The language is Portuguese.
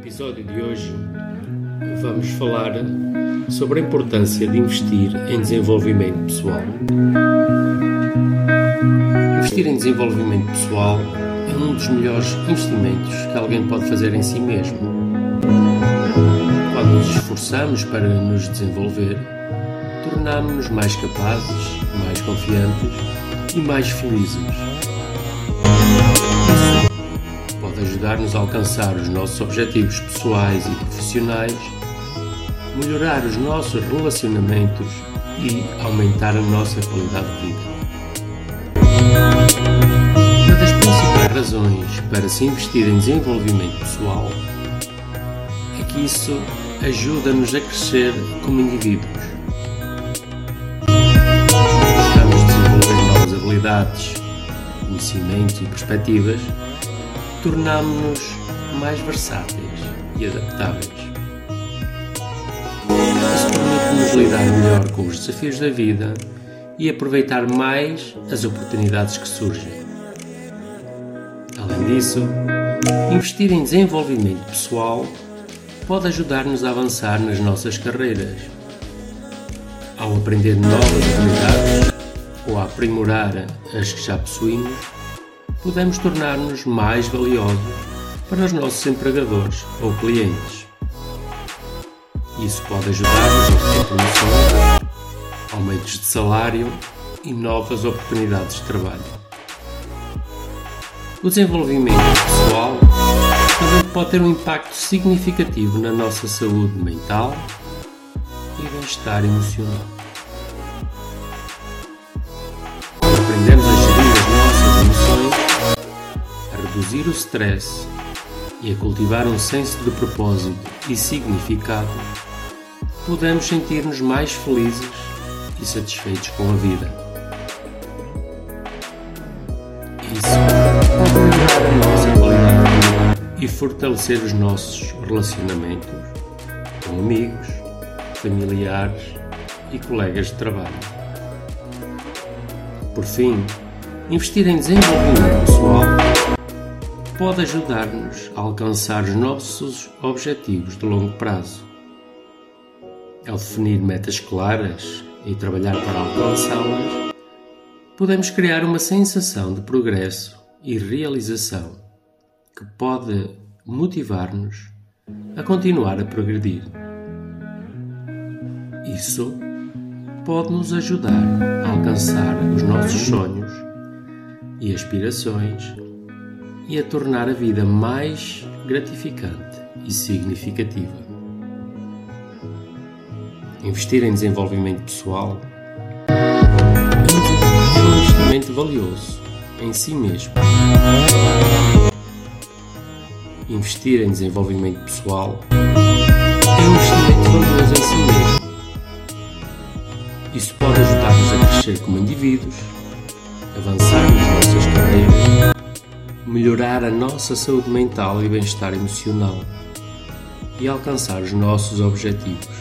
episódio de hoje vamos falar sobre a importância de investir em desenvolvimento pessoal. Investir em desenvolvimento pessoal é um dos melhores investimentos que alguém pode fazer em si mesmo. Quando nos esforçamos para nos desenvolver, tornamos-nos mais capazes, mais confiantes e mais felizes ajudar-nos a alcançar os nossos objetivos pessoais e profissionais, melhorar os nossos relacionamentos e aumentar a nossa qualidade de vida. Uma das principais razões para se investir em desenvolvimento pessoal é que isso ajuda-nos a crescer como indivíduos. Buscamos desenvolver novas habilidades, conhecimentos e perspectivas tornámo-nos mais versáteis e adaptáveis. Isso permite-nos lidar melhor com os desafios da vida e aproveitar mais as oportunidades que surgem. Além disso, investir em desenvolvimento pessoal pode ajudar-nos a avançar nas nossas carreiras. Ao aprender novas habilidades ou a aprimorar as que já possuímos, podemos tornar-nos mais valiosos para os nossos empregadores ou clientes. Isso pode ajudar-nos a ter promoções, aumentos de salário e novas oportunidades de trabalho. O desenvolvimento pessoal também pode ter um impacto significativo na nossa saúde mental e bem-estar emocional. Reduzir o stress e a cultivar um senso de propósito e significado, podemos sentir-nos mais felizes e satisfeitos com a vida. Isso pode melhorar a nossa qualidade de vida e fortalecer os nossos relacionamentos com amigos, familiares e colegas de trabalho. Por fim, investir em desenvolvimento pessoal pode ajudar-nos a alcançar os nossos objetivos de longo prazo. Ao definir metas claras e trabalhar para alcançá-las, podemos criar uma sensação de progresso e realização que pode motivar-nos a continuar a progredir. Isso pode nos ajudar a alcançar os nossos sonhos e aspirações e a tornar a vida mais gratificante e significativa. Investir em desenvolvimento pessoal é um investimento valioso em si mesmo. Investir em desenvolvimento pessoal é um investimento valioso em si mesmo. Isso pode ajudar-nos a crescer como indivíduos, avançar nas nossas carreiras melhorar a nossa saúde mental e bem-estar emocional e alcançar os nossos objetivos.